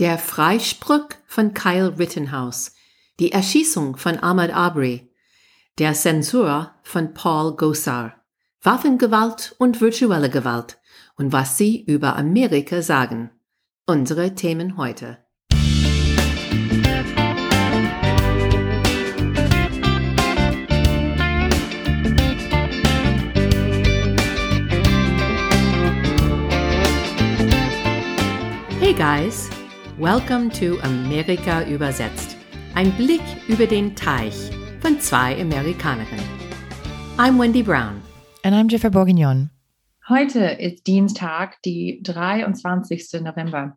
Der Freispruch von Kyle Rittenhouse, die Erschießung von Ahmad Arbery, der Zensur von Paul Gosar, Waffengewalt und virtuelle Gewalt und was sie über Amerika sagen. Unsere Themen heute. Hey guys! Welcome to Amerika übersetzt. Ein Blick über den Teich von zwei Amerikanerinnen. I'm Wendy Brown. And I'm Jennifer Bourguignon. Heute ist Dienstag, die 23. November.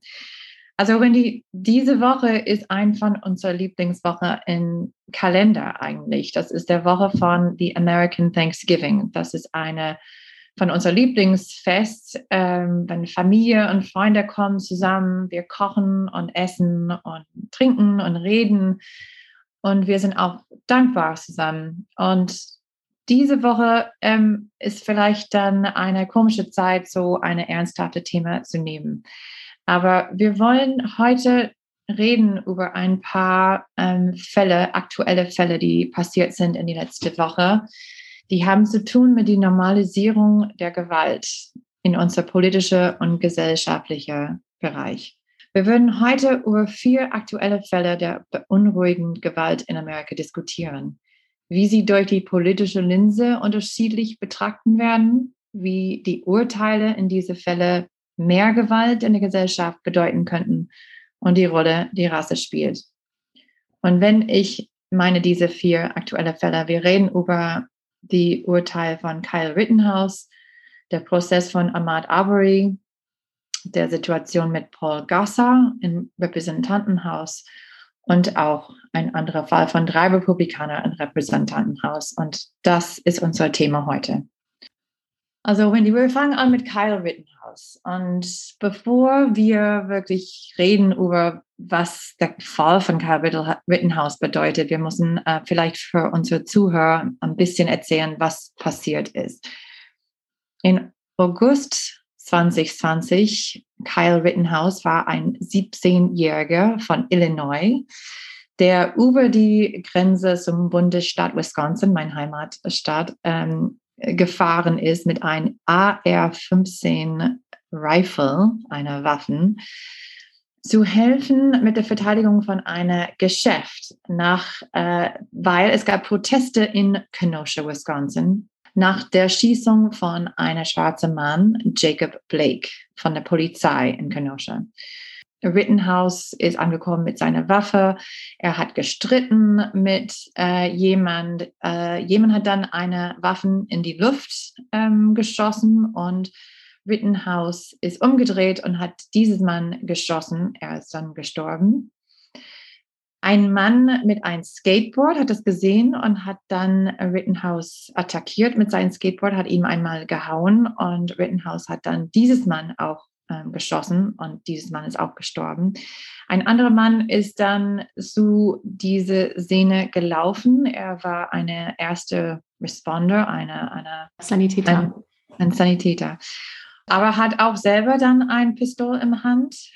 Also Wendy, diese Woche ist ein von unserer Lieblingswoche im Kalender eigentlich. Das ist der Woche von The American Thanksgiving. Das ist eine von unser Lieblingsfest, ähm, wenn Familie und Freunde kommen zusammen, wir kochen und essen und trinken und reden und wir sind auch dankbar zusammen. Und diese Woche ähm, ist vielleicht dann eine komische Zeit, so eine ernsthafte Thema zu nehmen. Aber wir wollen heute reden über ein paar ähm, Fälle, aktuelle Fälle, die passiert sind in die letzte Woche die haben zu tun mit der Normalisierung der Gewalt in unser politischer und gesellschaftlicher Bereich. Wir würden heute über vier aktuelle Fälle der beunruhigenden Gewalt in Amerika diskutieren, wie sie durch die politische Linse unterschiedlich betrachten werden, wie die Urteile in diese Fälle mehr Gewalt in der Gesellschaft bedeuten könnten und die Rolle, die Rasse spielt. Und wenn ich meine diese vier aktuelle Fälle, wir reden über die Urteil von Kyle Rittenhouse, der Prozess von Ahmad Arbery, der Situation mit Paul Gasser im Repräsentantenhaus und auch ein anderer Fall von drei Republikanern im Repräsentantenhaus. Und das ist unser Thema heute. Also, Wendy, wir fangen an mit Kyle Rittenhouse. Und bevor wir wirklich reden über, was der Fall von Kyle Rittenhouse bedeutet, wir müssen äh, vielleicht für unsere Zuhörer ein bisschen erzählen, was passiert ist. In August 2020, Kyle Rittenhouse war ein 17-Jähriger von Illinois, der über die Grenze zum Bundesstaat Wisconsin, mein Heimatstaat, ähm, gefahren ist mit einem AR-15 Rifle, einer Waffen, zu helfen mit der Verteidigung von einem Geschäft, nach, äh, weil es gab Proteste in Kenosha, Wisconsin, nach der Schießung von einem schwarzen Mann, Jacob Blake, von der Polizei in Kenosha. Rittenhouse ist angekommen mit seiner Waffe. Er hat gestritten mit äh, jemand. Äh, jemand hat dann eine Waffe in die Luft ähm, geschossen und Rittenhouse ist umgedreht und hat dieses Mann geschossen. Er ist dann gestorben. Ein Mann mit einem Skateboard hat das gesehen und hat dann Rittenhouse attackiert mit seinem Skateboard, hat ihm einmal gehauen und Rittenhouse hat dann dieses Mann auch ähm, geschossen und dieses Mann ist auch gestorben. Ein anderer Mann ist dann zu diese Szene gelaufen. Er war eine erste Responder, eine, eine Sanitäter. Ein, ein Sanitäter. Aber hat auch selber dann ein Pistol im Hand.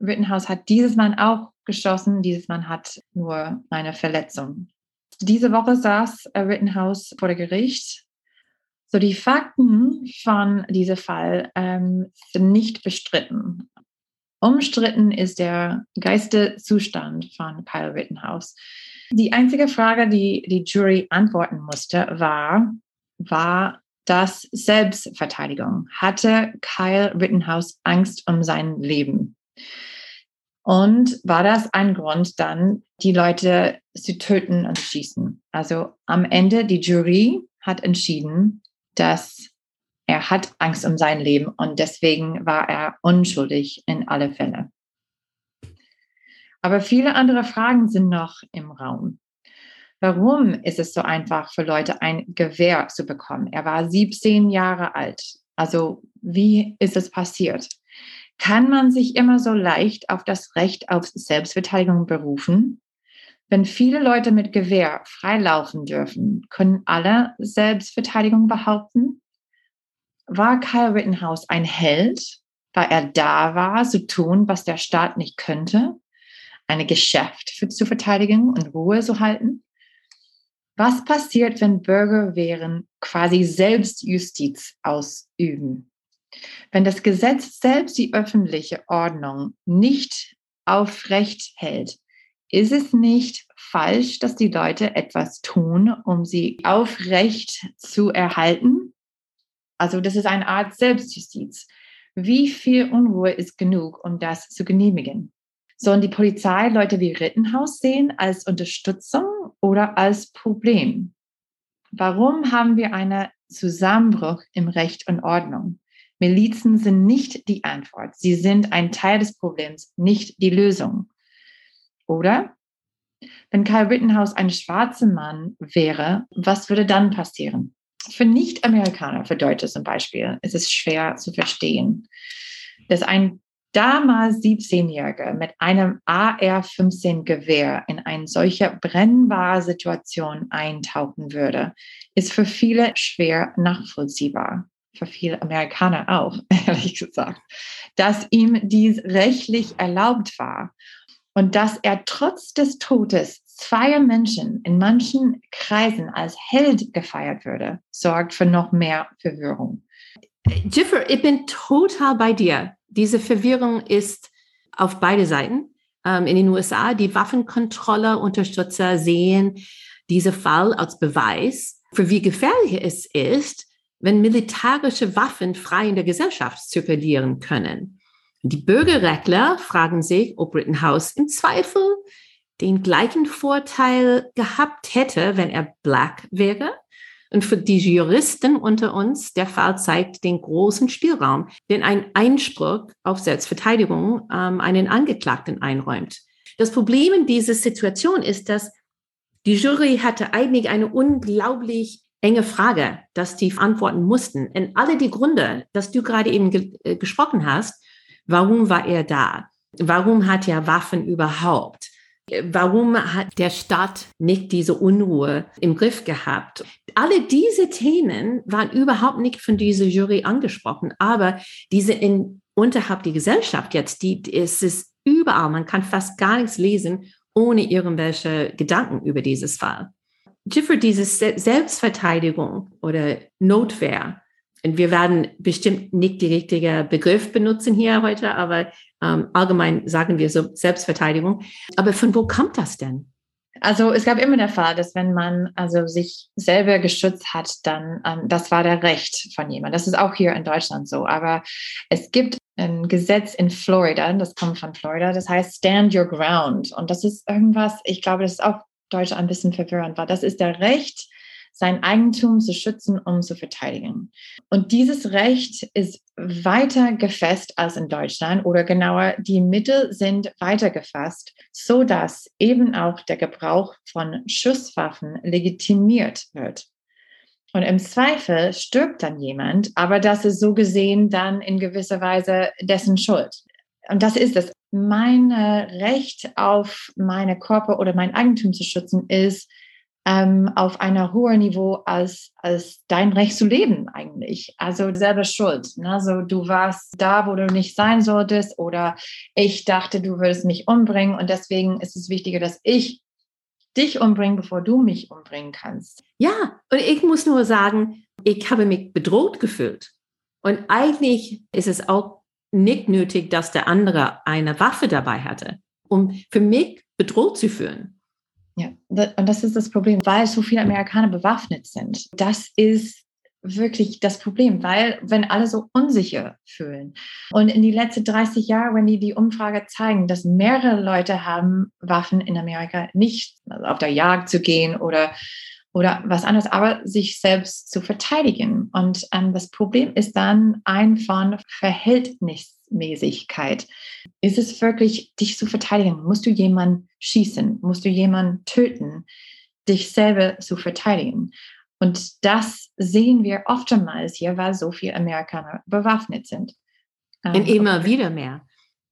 Rittenhouse hat dieses Mann auch geschossen. Dieses Mann hat nur eine Verletzung. Diese Woche saß Rittenhouse vor der Gericht so, die Fakten von diesem Fall ähm, sind nicht bestritten. Umstritten ist der Geistezustand von Kyle Rittenhouse. Die einzige Frage, die die Jury antworten musste, war, war das Selbstverteidigung? Hatte Kyle Rittenhouse Angst um sein Leben? Und war das ein Grund, dann die Leute zu töten und zu schießen? Also am Ende, die Jury hat entschieden, dass er hat Angst um sein Leben und deswegen war er unschuldig in alle Fälle. Aber viele andere Fragen sind noch im Raum. Warum ist es so einfach für Leute ein Gewehr zu bekommen? Er war 17 Jahre alt. Also wie ist es passiert? Kann man sich immer so leicht auf das Recht auf Selbstverteidigung berufen? Wenn viele Leute mit Gewehr freilaufen dürfen, können alle Selbstverteidigung behaupten? War Kyle Rittenhouse ein Held, weil er da war, zu tun, was der Staat nicht könnte, eine Geschäft für, zu verteidigen und Ruhe zu halten? Was passiert, wenn Bürger wären quasi Selbstjustiz ausüben? Wenn das Gesetz selbst die öffentliche Ordnung nicht aufrecht hält, ist es nicht falsch, dass die Leute etwas tun, um sie aufrecht zu erhalten? Also das ist eine Art Selbstjustiz. Wie viel Unruhe ist genug, um das zu genehmigen? Sollen die Polizei Leute wie Rittenhaus sehen als Unterstützung oder als Problem? Warum haben wir einen Zusammenbruch im Recht und Ordnung? Milizen sind nicht die Antwort. Sie sind ein Teil des Problems, nicht die Lösung. Oder? Wenn Karl Rittenhouse ein schwarzer Mann wäre, was würde dann passieren? Für Nicht-Amerikaner, für Deutsche zum Beispiel, ist es schwer zu verstehen, dass ein damals 17-Jähriger mit einem AR-15-Gewehr in eine solche brennbare Situation eintauchen würde, ist für viele schwer nachvollziehbar. Für viele Amerikaner auch, ehrlich gesagt, dass ihm dies rechtlich erlaubt war und dass er trotz des Todes zweier Menschen in manchen Kreisen als Held gefeiert würde, sorgt für noch mehr Verwirrung. Jiffer, ich bin total bei dir. Diese Verwirrung ist auf beide Seiten. Ähm, in den USA, die Waffenkontrolle, Unterstützer sehen diesen Fall als Beweis für wie gefährlich es ist, wenn militärische Waffen frei in der Gesellschaft zirkulieren können. Die Bürgerrechtler fragen sich, ob Rittenhouse im Zweifel den gleichen Vorteil gehabt hätte, wenn er black wäre. Und für die Juristen unter uns, der Fall zeigt den großen Spielraum, den ein Einspruch auf Selbstverteidigung ähm, einen Angeklagten einräumt. Das Problem in dieser Situation ist, dass die Jury hatte eigentlich eine unglaublich enge Frage, dass die antworten mussten. Und alle die Gründe, dass du gerade eben ge äh, gesprochen hast, Warum war er da? Warum hat er Waffen überhaupt? Warum hat der Staat nicht diese Unruhe im Griff gehabt? Alle diese Themen waren überhaupt nicht von dieser Jury angesprochen, aber diese in, unterhalb der Gesellschaft jetzt, die, es ist überall, man kann fast gar nichts lesen, ohne irgendwelche Gedanken über dieses Fall. Jiffer, diese Selbstverteidigung oder Notwehr, und wir werden bestimmt nicht die richtige Begriff benutzen hier heute, aber ähm, allgemein sagen wir so Selbstverteidigung. Aber von wo kommt das denn? Also es gab immer der Fall, dass wenn man also sich selber geschützt hat, dann ähm, das war der Recht von jemand. Das ist auch hier in Deutschland so. Aber es gibt ein Gesetz in Florida, das kommt von Florida, das heißt Stand Your Ground. Und das ist irgendwas, ich glaube, das ist auch Deutsch ein bisschen verwirrend war. Das ist der Recht, sein Eigentum zu schützen, um zu verteidigen. Und dieses Recht ist weiter gefasst als in Deutschland oder genauer, die Mittel sind weiter gefasst, so dass eben auch der Gebrauch von Schusswaffen legitimiert wird. Und im Zweifel stirbt dann jemand, aber das ist so gesehen dann in gewisser Weise dessen Schuld. Und das ist es. Mein Recht auf meine Körper oder mein Eigentum zu schützen ist ähm, auf einer hohen Niveau als, als dein Recht zu leben eigentlich. Also selber schuld. Ne? Also du warst da, wo du nicht sein solltest oder ich dachte, du würdest mich umbringen und deswegen ist es wichtiger, dass ich dich umbringe, bevor du mich umbringen kannst. Ja, und ich muss nur sagen, ich habe mich bedroht gefühlt. Und eigentlich ist es auch nicht nötig, dass der andere eine Waffe dabei hatte, um für mich bedroht zu fühlen. Ja, und das ist das Problem, weil so viele Amerikaner bewaffnet sind. Das ist wirklich das Problem, weil wenn alle so unsicher fühlen und in die letzten 30 Jahre, wenn die die Umfrage zeigen, dass mehrere Leute haben Waffen in Amerika, nicht auf der Jagd zu gehen oder oder was anderes, aber sich selbst zu verteidigen. Und ähm, das Problem ist dann ein von Verhältnismäßigkeit. Ist es wirklich, dich zu verteidigen? Musst du jemanden schießen? Musst du jemanden töten, dich selber zu verteidigen? Und das sehen wir oftmals hier, weil so viele Amerikaner bewaffnet sind. Und ähm, immer wieder mehr.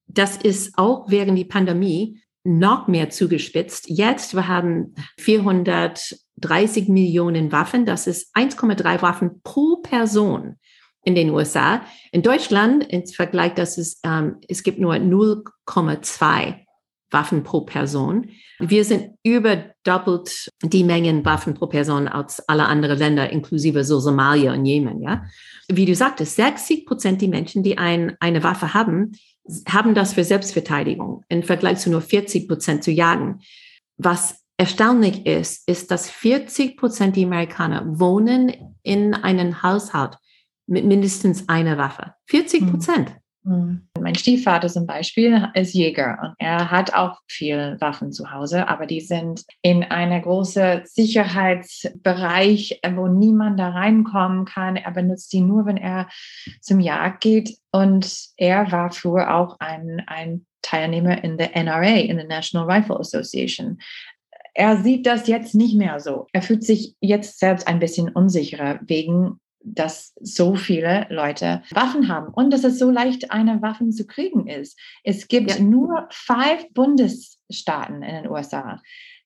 Das ist auch während der Pandemie noch mehr zugespitzt. Jetzt, wir haben 430 Millionen Waffen. Das ist 1,3 Waffen pro Person. In den USA. In Deutschland, im Vergleich, dass es, ähm, es gibt nur 0,2 Waffen pro Person. Wir sind überdoppelt die Mengen Waffen pro Person als alle anderen Länder, inklusive so Somalia und Jemen, ja. Wie du sagtest, 60 Prozent die Menschen, die ein, eine Waffe haben, haben das für Selbstverteidigung im Vergleich zu nur 40 Prozent zu jagen. Was erstaunlich ist, ist, dass 40 Prozent der Amerikaner wohnen in einem Haushalt mit mindestens einer Waffe. 40 hm. Prozent. Mhm. Mein Stiefvater zum Beispiel ist Jäger und er hat auch viel Waffen zu Hause, aber die sind in einer großen Sicherheitsbereich, wo niemand da reinkommen kann. Er benutzt die nur, wenn er zum Jagd geht. Und er war früher auch ein, ein Teilnehmer in der NRA, in der National Rifle Association. Er sieht das jetzt nicht mehr so. Er fühlt sich jetzt selbst ein bisschen unsicherer wegen dass so viele Leute Waffen haben und dass es so leicht, eine Waffe zu kriegen ist. Es gibt ja. nur fünf Bundesstaaten in den USA,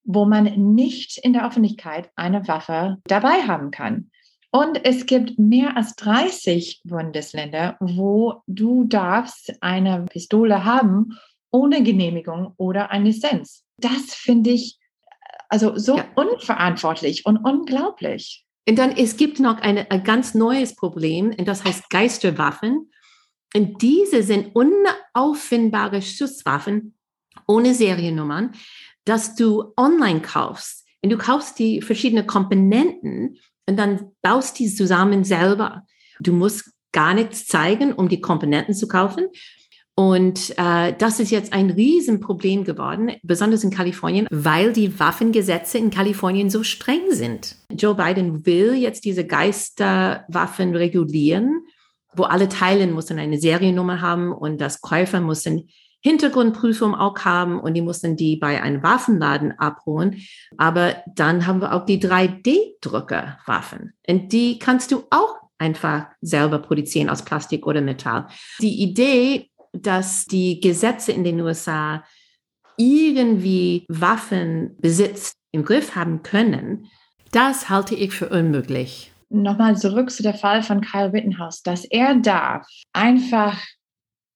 wo man nicht in der Öffentlichkeit eine Waffe dabei haben kann. Und es gibt mehr als 30 Bundesländer, wo du darfst eine Pistole haben ohne Genehmigung oder eine Lizenz. Das finde ich also so ja. unverantwortlich und unglaublich. Und dann, es gibt noch eine, ein ganz neues Problem, und das heißt Geisterwaffen. Und diese sind unauffindbare Schusswaffen ohne Seriennummern, dass du online kaufst. Und du kaufst die verschiedenen Komponenten und dann baust die zusammen selber. Du musst gar nichts zeigen, um die Komponenten zu kaufen. Und äh, das ist jetzt ein Riesenproblem geworden, besonders in Kalifornien, weil die Waffengesetze in Kalifornien so streng sind. Joe Biden will jetzt diese Geisterwaffen regulieren, wo alle teilen müssen eine Seriennummer haben und das Käufer müssen Hintergrundprüfung auch haben und die mussten die bei einem Waffenladen abholen. Aber dann haben wir auch die 3D-Druckerwaffen und die kannst du auch einfach selber produzieren aus Plastik oder Metall. Die Idee dass die Gesetze in den USA irgendwie Waffenbesitz im Griff haben können, das halte ich für unmöglich. Nochmal zurück zu der Fall von Kyle Rittenhouse, dass er darf einfach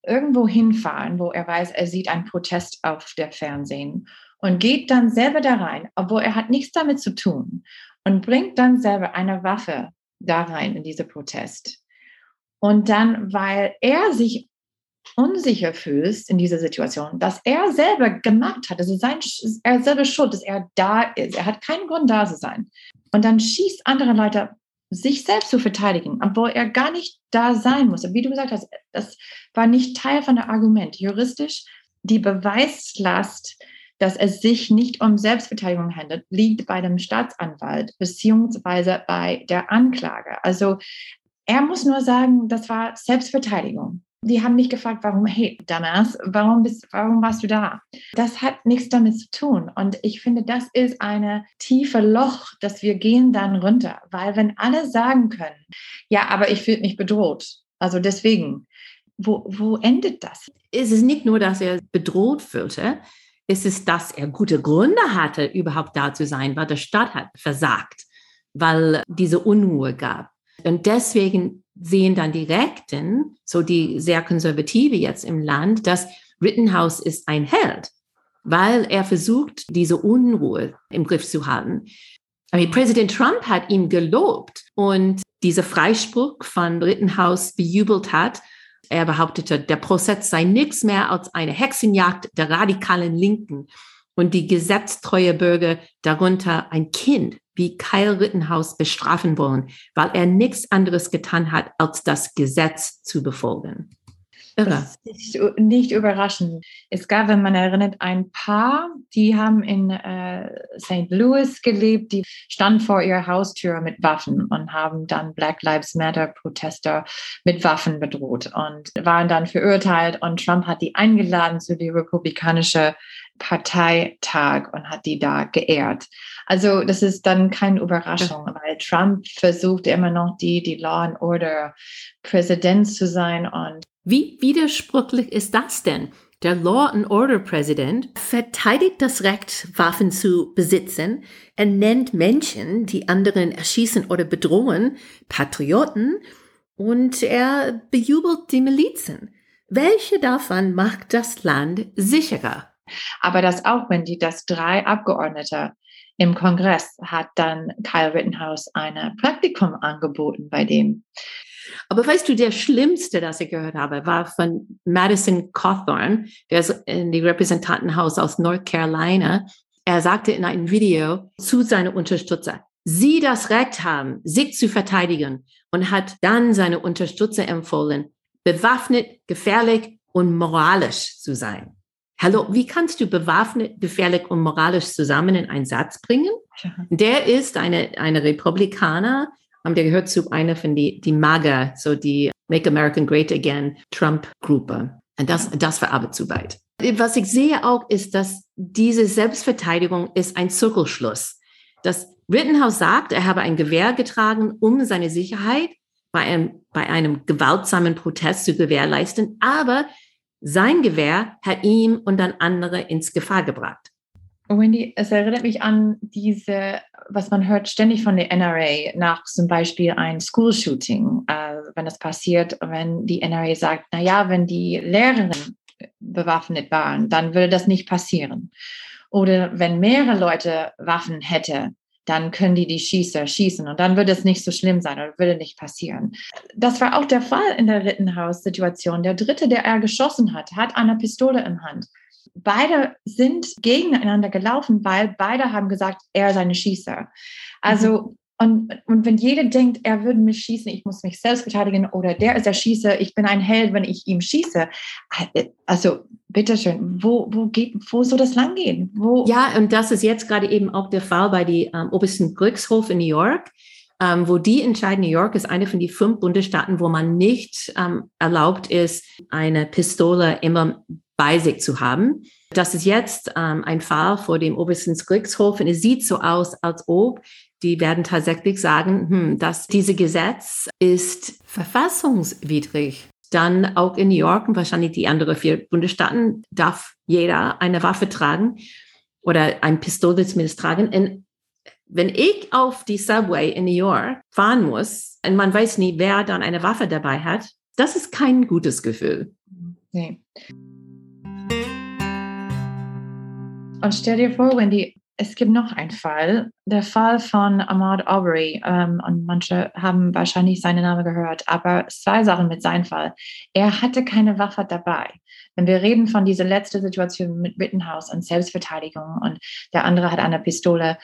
irgendwo hinfahren, wo er weiß, er sieht einen Protest auf der Fernsehen und geht dann selber da rein, obwohl er hat nichts damit zu tun und bringt dann selber eine Waffe da rein in diese Protest. Und dann, weil er sich unsicher fühlst in dieser Situation, dass er selber gemacht hat, also sein, er selber schuld, dass er da ist. Er hat keinen Grund, da zu sein. Und dann schießt andere Leute, sich selbst zu verteidigen, obwohl er gar nicht da sein muss. Wie du gesagt hast, das war nicht Teil von der Argument. Juristisch, die Beweislast, dass es sich nicht um Selbstverteidigung handelt, liegt bei dem Staatsanwalt beziehungsweise bei der Anklage. Also er muss nur sagen, das war Selbstverteidigung die haben mich gefragt, warum, hey, Damas, warum, bist, warum warst du da? Das hat nichts damit zu tun. Und ich finde, das ist eine tiefe Loch, dass wir gehen dann runter. Weil wenn alle sagen können, ja, aber ich fühle mich bedroht, also deswegen, wo, wo endet das? Es ist nicht nur, dass er bedroht fühlte, es ist, dass er gute Gründe hatte, überhaupt da zu sein, weil der Staat hat versagt, weil diese Unruhe gab. Und deswegen sehen dann die Rechten, so die sehr konservative jetzt im Land, dass Rittenhouse ist ein Held, weil er versucht, diese Unruhe im Griff zu halten. Aber Präsident Trump hat ihn gelobt und dieser Freispruch von Rittenhouse bejubelt hat. Er behauptete, der Prozess sei nichts mehr als eine Hexenjagd der radikalen Linken und die gesetztreue Bürger, darunter ein Kind wie Kyle Rittenhouse bestrafen wollen, weil er nichts anderes getan hat, als das Gesetz zu befolgen. Irre. Nicht, nicht, überraschend. Es gab, wenn man erinnert, ein Paar, die haben in äh, St. Louis gelebt, die standen vor ihrer Haustür mit Waffen und haben dann Black Lives Matter Protester mit Waffen bedroht und waren dann verurteilt und Trump hat die eingeladen zu die republikanische Parteitag und hat die da geehrt. Also das ist dann keine Überraschung, weil Trump versucht immer noch die, die Law and Order Präsident zu sein. Und Wie widersprüchlich ist das denn? Der Law and Order Präsident verteidigt das Recht, Waffen zu besitzen. Er nennt Menschen, die anderen erschießen oder bedrohen, Patrioten und er bejubelt die Milizen. Welche davon macht das Land sicherer? Aber das auch, wenn die das drei Abgeordnete im Kongress hat dann Kyle Rittenhouse ein Praktikum angeboten bei dem. Aber weißt du, der schlimmste, das ich gehört habe, war von Madison Cawthorn, der ist in die Repräsentantenhaus aus North Carolina. Er sagte in einem Video zu seinen Unterstützer, sie das Recht haben, sich zu verteidigen und hat dann seine Unterstützer empfohlen, bewaffnet, gefährlich und moralisch zu sein. Hallo, wie kannst du bewaffnet, gefährlich und moralisch zusammen in einen Satz bringen? Der ist eine, eine Republikaner, der gehört zu einer von die, die MAGA, so die Make American Great Again Trump-Gruppe. Und das, das war aber zu weit. Was ich sehe auch, ist, dass diese Selbstverteidigung ist ein Zirkelschluss. Dass Rittenhouse sagt, er habe ein Gewehr getragen, um seine Sicherheit bei einem, bei einem gewaltsamen Protest zu gewährleisten, aber sein Gewehr hat ihm und dann andere ins Gefahr gebracht. Wendy, es erinnert mich an diese, was man hört ständig von der NRA nach zum Beispiel ein School-Shooting, äh, wenn das passiert, wenn die NRA sagt, na ja, wenn die Lehrerinnen bewaffnet waren, dann würde das nicht passieren. Oder wenn mehrere Leute Waffen hätten, dann können die die Schießer schießen und dann würde es nicht so schlimm sein oder würde nicht passieren. Das war auch der Fall in der Rittenhouse-Situation. Der Dritte, der er geschossen hat, hat eine Pistole in Hand. Beide sind gegeneinander gelaufen, weil beide haben gesagt, er sei eine Schießer. Also. Und, und wenn jeder denkt, er würde mich schießen, ich muss mich selbst verteidigen oder der ist der Schießer, ich bin ein Held, wenn ich ihm schieße. Also bitteschön, wo, wo, geht, wo soll das langgehen? Wo? Ja, und das ist jetzt gerade eben auch der Fall bei dem ähm, obersten Gerichtshof in New York. Ähm, wo die entscheiden, New York ist eine von den fünf Bundesstaaten, wo man nicht ähm, erlaubt ist, eine Pistole immer bei sich zu haben. Das ist jetzt ähm, ein Fall vor dem obersten Gerichtshof und es sieht so aus, als ob die werden tatsächlich sagen, hm, dass dieses Gesetz ist verfassungswidrig. Dann auch in New York und wahrscheinlich die anderen vier Bundesstaaten darf jeder eine Waffe tragen oder ein Pistole zumindest tragen. Und wenn ich auf die Subway in New York fahren muss und man weiß nie, wer dann eine Waffe dabei hat, das ist kein gutes Gefühl. Nee. Und stell dir vor, wenn die es gibt noch einen Fall, der Fall von Ahmad Aubrey. Ähm, und manche haben wahrscheinlich seinen Namen gehört, aber zwei Sachen mit seinem Fall. Er hatte keine Waffe dabei. Wenn wir reden von dieser letzten Situation mit Rittenhouse und Selbstverteidigung und der andere hat eine Pistole,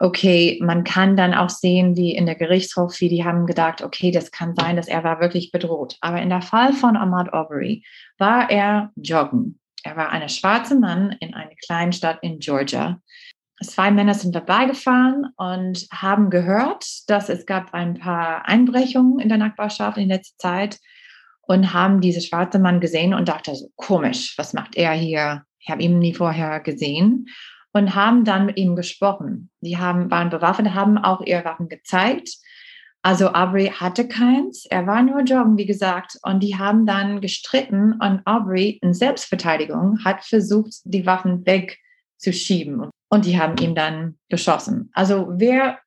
okay, man kann dann auch sehen, wie in der Gerichtshof, wie die haben gedacht, okay, das kann sein, dass er war wirklich bedroht. Aber in der Fall von Ahmad Aubrey war er joggen. Er war ein schwarzer Mann in einer kleinen Stadt in Georgia zwei Männer sind vorbeigefahren und haben gehört, dass es gab ein paar Einbrechungen in der Nachbarschaft in letzter Zeit und haben diesen schwarzen Mann gesehen und dachte so, komisch, was macht er hier? Ich habe ihn nie vorher gesehen und haben dann mit ihm gesprochen. Die haben, waren bewaffnet, haben auch ihre Waffen gezeigt. Also Aubrey hatte keins, er war nur joggen, wie gesagt, und die haben dann gestritten und Aubrey in Selbstverteidigung hat versucht, die Waffen wegzuschieben und die haben ihn dann geschossen. Also wer,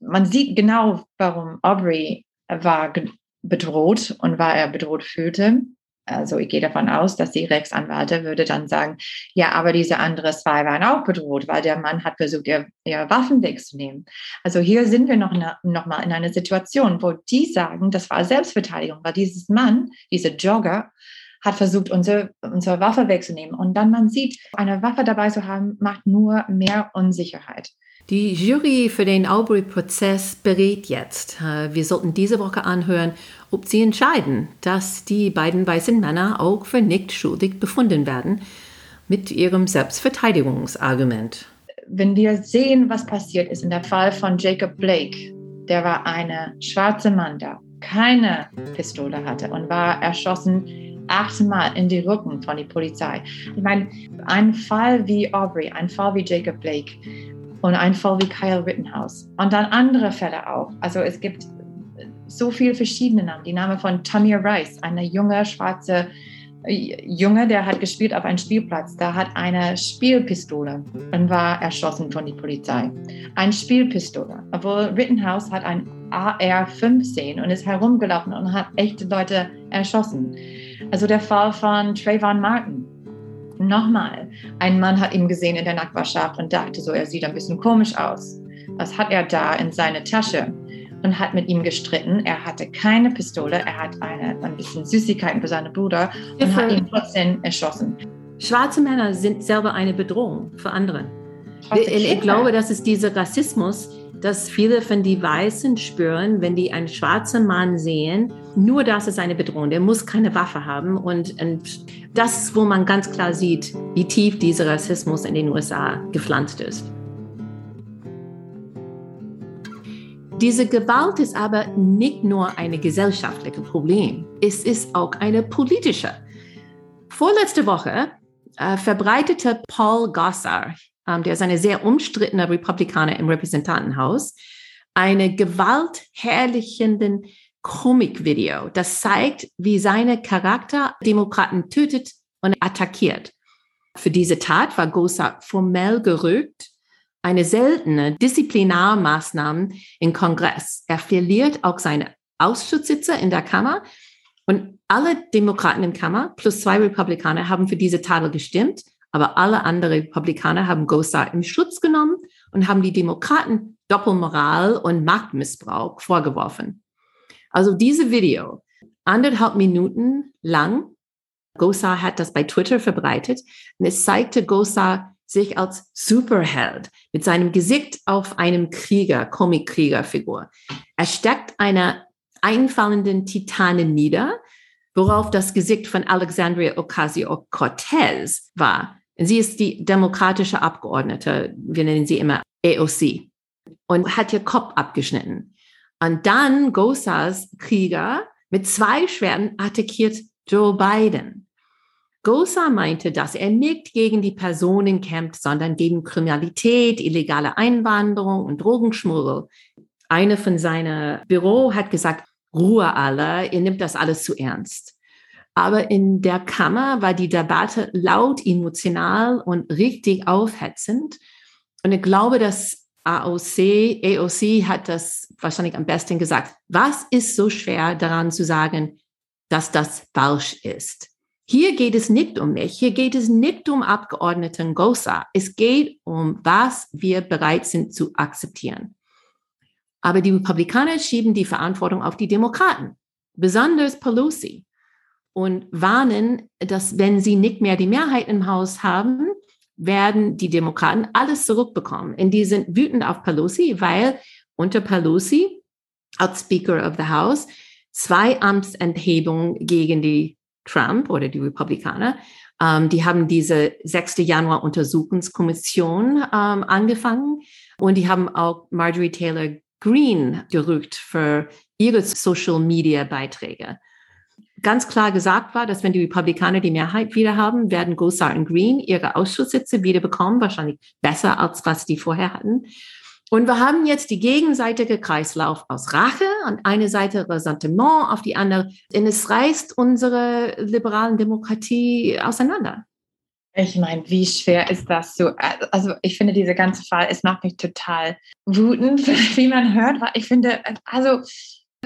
man sieht genau, warum Aubrey war bedroht und war er bedroht fühlte. Also ich gehe davon aus, dass die Rechtsanwälte würde dann sagen, ja, aber diese anderen zwei waren auch bedroht, weil der Mann hat versucht, ihre, ihre Waffen wegzunehmen. Also hier sind wir noch, noch mal in einer Situation, wo die sagen, das war Selbstverteidigung, weil dieses Mann, dieser Jogger, hat versucht, unsere, unsere Waffe wegzunehmen. Und dann man sieht, eine Waffe dabei zu haben, macht nur mehr Unsicherheit. Die Jury für den Aubrey-Prozess berät jetzt. Äh, wir sollten diese Woche anhören, ob sie entscheiden, dass die beiden weißen Männer auch für nicht schuldig befunden werden mit ihrem Selbstverteidigungsargument. Wenn wir sehen, was passiert ist in der Fall von Jacob Blake, der war eine schwarze Mann, der keine Pistole hatte und war erschossen achtmal in die Rücken von der Polizei. Ich meine, ein Fall wie Aubrey, ein Fall wie Jacob Blake und ein Fall wie Kyle Rittenhouse und dann andere Fälle auch. Also es gibt so viele verschiedene Namen. Die Name von Tamir Rice, eine junge schwarze Junge, der hat gespielt auf einem Spielplatz. Da hat eine Spielpistole und war erschossen von der Polizei. Eine Spielpistole. Obwohl Rittenhouse hat ein AR-15 und ist herumgelaufen und hat echte Leute erschossen. Also der Fall von Trayvon Martin. Nochmal, ein Mann hat ihn gesehen in der Nachbarschaft und dachte so, er sieht ein bisschen komisch aus. Was hat er da in seiner Tasche? Und hat mit ihm gestritten. Er hatte keine Pistole, er hat eine, ein bisschen Süßigkeiten für seinen Bruder und hat ihn trotzdem erschossen. Schwarze Männer sind selber eine Bedrohung für andere. Ich, glaube, das ist dieser Rassismus, dass viele von die Weißen spüren, wenn die einen schwarzen Mann sehen, nur das ist eine Bedrohung. Der muss keine Waffe haben. Und, und das ist, wo man ganz klar sieht, wie tief dieser Rassismus in den USA gepflanzt ist. Diese Gewalt ist aber nicht nur ein gesellschaftliches Problem, es ist auch eine politische. Vorletzte Woche äh, verbreitete Paul Gossar, ähm, der ist eine sehr umstrittene Republikaner im Repräsentantenhaus, eine gewaltherrlichenden Komikvideo, das zeigt, wie seine Charakter Demokraten tötet und attackiert. Für diese Tat war Gosa formell gerügt, eine seltene Disziplinarmaßnahme im Kongress. Er verliert auch seine Ausschusssitze in der Kammer und alle Demokraten in der Kammer plus zwei Republikaner haben für diese Tat gestimmt. Aber alle anderen Republikaner haben Gosar im Schutz genommen und haben die Demokraten Doppelmoral und Machtmissbrauch vorgeworfen. Also diese Video, anderthalb Minuten lang, Gosar hat das bei Twitter verbreitet und es zeigte Gosar sich als Superheld mit seinem Gesicht auf einem Krieger, Comic-Krieger-Figur. Er steckt einer einfallenden Titanen nieder, worauf das Gesicht von Alexandria Ocasio-Cortez war. Sie ist die demokratische Abgeordnete, wir nennen sie immer AOC, und hat ihr Kopf abgeschnitten. Und dann Gosas Krieger mit zwei Schwerten attackiert Joe Biden. Gosa meinte, dass er nicht gegen die Personen kämpft, sondern gegen Kriminalität, illegale Einwanderung und Drogenschmuggel. Eine von seiner Büro hat gesagt, Ruhe alle, ihr nimmt das alles zu ernst. Aber in der Kammer war die Debatte laut, emotional und richtig aufhetzend. Und ich glaube, dass AOC, AOC hat das wahrscheinlich am besten gesagt. Was ist so schwer daran zu sagen, dass das falsch ist? Hier geht es nicht um mich. Hier geht es nicht um Abgeordneten GOSA. Es geht um, was wir bereit sind zu akzeptieren. Aber die Republikaner schieben die Verantwortung auf die Demokraten, besonders Pelosi und warnen, dass wenn sie nicht mehr die Mehrheit im Haus haben, werden die Demokraten alles zurückbekommen. Und die sind wütend auf Pelosi, weil unter Pelosi als Speaker of the House zwei Amtsenthebungen gegen die Trump oder die Republikaner. Ähm, die haben diese 6. Januar Untersuchungskommission ähm, angefangen und die haben auch Marjorie Taylor Greene gerückt für ihre Social Media Beiträge ganz klar gesagt war, dass wenn die Republikaner die Mehrheit wieder haben, werden Gosar und Green ihre Ausschusssitze wieder bekommen, wahrscheinlich besser als was die vorher hatten. Und wir haben jetzt die gegenseitige Kreislauf aus Rache und eine Seite Ressentiment auf die andere. Und es reißt unsere liberalen Demokratie auseinander. Ich meine, wie schwer ist das so? Also ich finde diese ganze Fall, es macht mich total wütend, wie man hört. Ich finde, also,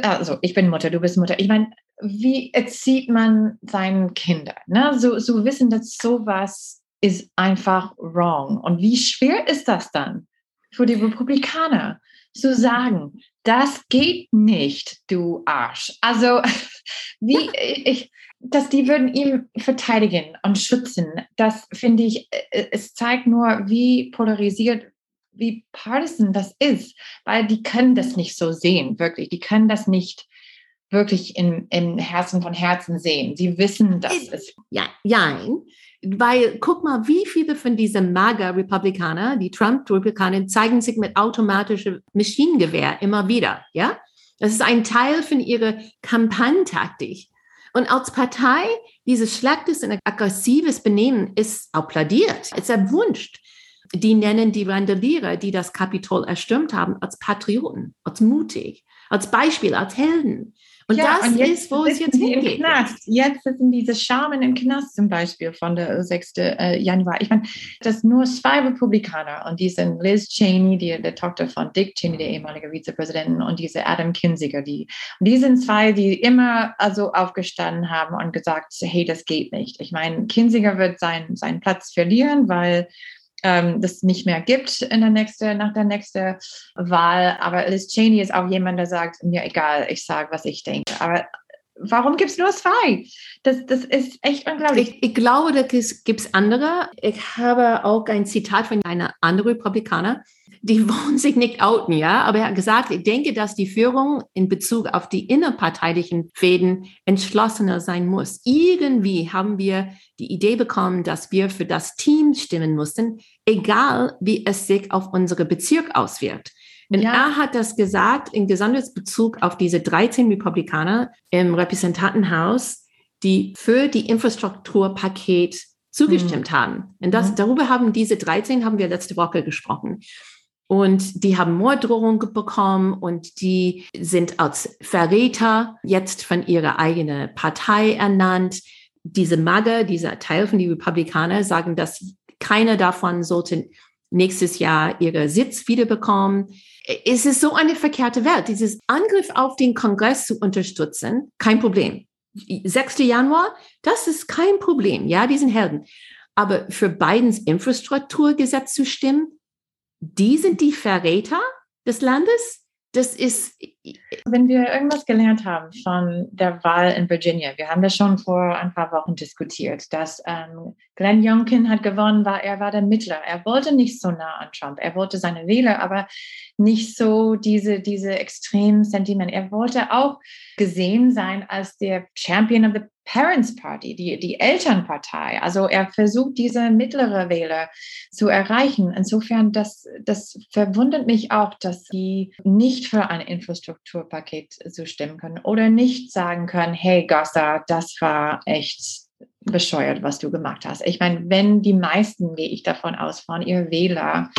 also ich bin Mutter, du bist Mutter. Ich meine, wie erzieht man seinen Kindern? Ne? So, so wissen, dass sowas ist einfach wrong. Und wie schwer ist das dann für die Republikaner zu sagen, das geht nicht, du Arsch. Also, wie ich, dass die würden ihn verteidigen und schützen, das finde ich, äh, es zeigt nur, wie polarisiert, wie partisan das ist, weil die können das nicht so sehen, wirklich. Die können das nicht wirklich im, im Herzen von Herzen sehen. Sie wissen, dass es. Ja, ja. Weil guck mal, wie viele von diesen MAGA-Republikaner, die Trump-Republikaner, zeigen sich mit automatischem Maschinengewehr immer wieder. Ja, das ist ein Teil von ihrer Kampagnentaktik. Und als Partei, dieses schlechtes und aggressives Benehmen ist applaudiert, ist erwünscht. Die nennen die Randalierer, die das Kapitol erstürmt haben, als Patrioten, als mutig, als Beispiel, als Helden. Und Ja, das und jetzt ist, wo es jetzt im hingeht. Knast. Jetzt sitzen diese Schamen im Knast zum Beispiel von der 6. äh, Januar. Ich meine, das sind nur zwei Republikaner und die sind Liz Cheney, die, die Tochter von Dick Cheney, der ehemalige Vizepräsident, und diese Adam Kinziger. Die, und die sind zwei, die immer also aufgestanden haben und gesagt, hey, das geht nicht. Ich meine, Kinziger wird sein, seinen Platz verlieren, weil ähm, das nicht mehr gibt in der nächste, nach der nächsten Wahl. Aber Liz Cheney ist auch jemand, der sagt, mir egal, ich sage, was ich denke. Aber warum gibt es nur zwei? Das, das ist echt unglaublich. Ich, ich glaube, da gibt es andere. Ich habe auch ein Zitat von einer anderen Republikaner, die wollen sich nicht outen, ja, aber er hat gesagt, ich denke, dass die Führung in Bezug auf die innerparteilichen Fäden entschlossener sein muss. Irgendwie haben wir die Idee bekommen, dass wir für das Team stimmen mussten, egal wie es sich auf unsere Bezirk auswirkt. Und Ja. er hat das gesagt in besonders Bezug auf diese 13 Republikaner im Repräsentantenhaus, die für die Infrastrukturpaket zugestimmt haben. Und das, Mhm. darüber haben diese 13, haben wir letzte Woche gesprochen. Und die haben Morddrohungen bekommen und die sind als Verräter jetzt von ihrer eigenen Partei ernannt. Diese MAGA, dieser Teil von den Republikanern, sagen, dass keiner davon sollte nächstes Jahr ihre Sitz wiederbekommen. Es ist so eine verkehrte Welt. Dieses Angriff auf den Kongress zu unterstützen, kein Problem. 6. Januar, das ist kein Problem. Ja, die sind Helden. Aber für Bidens Infrastrukturgesetz zu stimmen, die sind die Verräter des Landes. Das ist, Wenn wir irgendwas gelernt haben von der Wahl in Virginia, wir haben das schon vor ein paar Wochen diskutiert, dass ähm, Glenn Youngkin hat gewonnen, war er war der Mittler. Er wollte nicht so nah an Trump. Er wollte seine Wähler, aber nicht so diese diese extremen Sentiment. Er wollte auch gesehen sein als der Champion of the Parents Party, die die Elternpartei. Also er versucht diese mittlere Wähler zu erreichen. Insofern, das, das verwundert mich auch, dass sie nicht für ein Infrastrukturpaket zustimmen können oder nicht sagen können, hey Gossa, das war echt bescheuert, was du gemacht hast. Ich meine, wenn die meisten, gehe ich davon aus, von ihr Wähler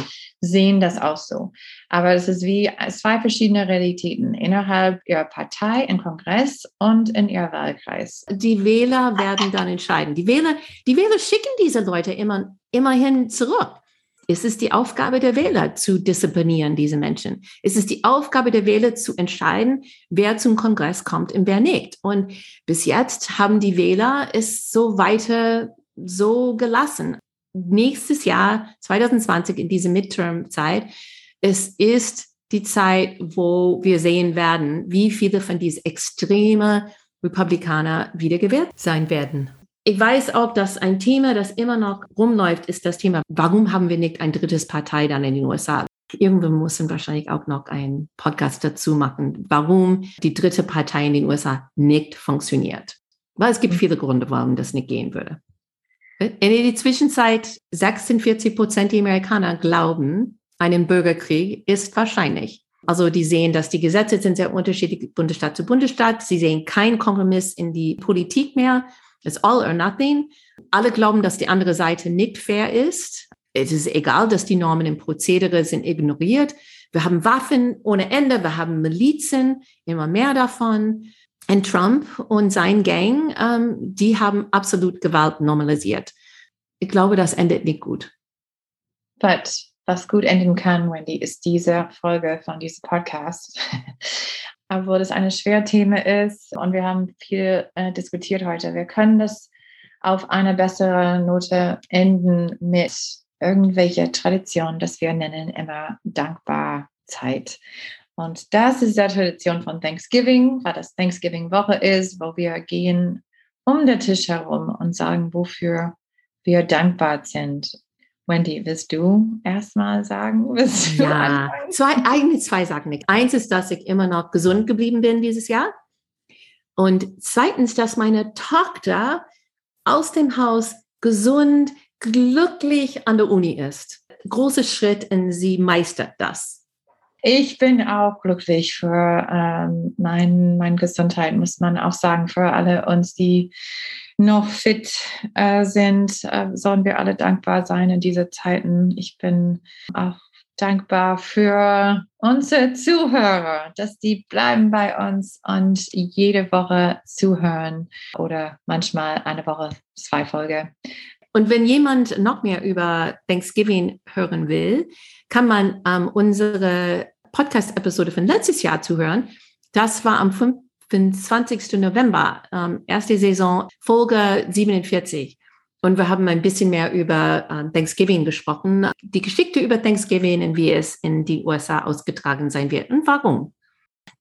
sehen das auch so. Aber es ist wie zwei verschiedene Realitäten innerhalb ihrer Partei, im Kongress und in ihr Wahlkreis. die Wähler werden dann entscheiden. Die Wähler, die Wähler schicken diese Leute immer, immerhin zurück. Es ist die Aufgabe der Wähler zu disziplinieren, diese Menschen. Es ist die Aufgabe der Wähler zu entscheiden, wer zum Kongress kommt und wer nicht. Und bis jetzt haben die Wähler es so weiter so gelassen. Nächstes Jahr, 2020, in diese Midterm-Zeit, es ist die Zeit, wo wir sehen werden, wie viele von diesen extreme Republikaner wiedergewählt sein werden. Ich weiß auch, dass ein Thema, das immer noch rumläuft, ist das Thema, warum haben wir nicht ein drittes Partei dann in den USA? Irgendwann muss man wahrscheinlich auch noch einen Podcast dazu machen, warum die dritte Partei in den USA nicht funktioniert. Weil es gibt viele Gründe, warum das nicht gehen würde. In der Zwischenzeit 46 Prozent der Amerikaner glauben, einen Bürgerkrieg ist wahrscheinlich. Also die sehen, dass die Gesetze sind sehr unterschiedlich Bundesstaat zu Bundesstaat. Sie sehen keinen Kompromiss in die Politik mehr. It's all or nothing. Alle glauben, dass die andere Seite nicht fair ist. Es ist egal, dass die Normen und Prozedere sind ignoriert. Wir haben Waffen ohne Ende, wir haben Milizen, immer mehr davon. Und Trump und sein Gang, ähm, die haben absolut Gewalt normalisiert. Ich glaube, das endet nicht gut. But was gut enden kann, Wendy, ist diese Folge von diesem Podcast. Obwohl das ein schweres Thema ist und wir haben viel äh, diskutiert heute. Wir können das auf eine bessere Note enden mit irgendwelcher Tradition, das wir nennen immer dankbar Zeit. Und das ist der Tradition von Thanksgiving, weil das Thanksgiving-Woche ist, wo wir gehen um den Tisch herum und sagen, wofür wir dankbar sind. Wendy, willst du erstmal sagen? Willst du Ja, anfangen? zwei, eigentlich zwei Sachen nicht. Eins ist, dass ich immer noch gesund geblieben bin dieses Jahr. Und zweitens, dass meine Tochter aus dem Haus gesund, glücklich an der Uni ist. Großer Schritt und sie meistert das. Ich bin auch glücklich für ähm, mein, meine Gesundheit, muss man auch sagen, für alle uns, die noch fit äh, sind, äh, sollen wir alle dankbar sein in diese Zeiten. Ich bin auch dankbar für unsere Zuhörer, dass die bleiben bei uns und jede Woche zuhören oder manchmal eine Woche zwei Folgen. Und wenn jemand noch mehr über Thanksgiving hören will, kann man ähm, unsere Podcast-Episode von letztes Jahr zuhören. Das war am 25. November, ähm, erste Saison, Folge 47. Und wir haben ein bisschen mehr über äh, Thanksgiving gesprochen, die Geschichte über Thanksgiving und wie es in die USA ausgetragen sein wird und warum.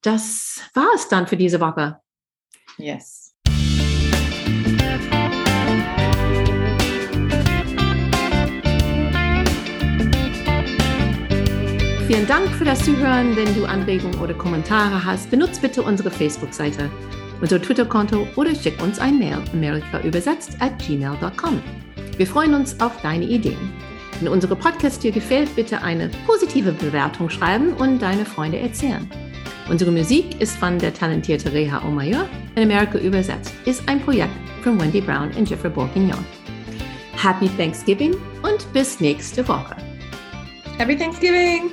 Das war es dann für diese Woche. Yes. Vielen Dank für das Zuhören. Wenn du Anregungen oder Kommentare hast, benutzt bitte unsere Facebook-Seite, unser Twitter-Konto oder schick uns ein Mail, amerikaübersetzt at gmail.com. Wir freuen uns auf deine Ideen. Wenn unsere Podcast dir gefällt, bitte eine positive Bewertung schreiben und deine Freunde erzählen. Unsere Musik ist von der talentierten Reha Omayor. In Amerika übersetzt ist ein Projekt von Wendy Brown und Jeffrey Bourguignon. Happy Thanksgiving und bis nächste Woche. Happy Thanksgiving!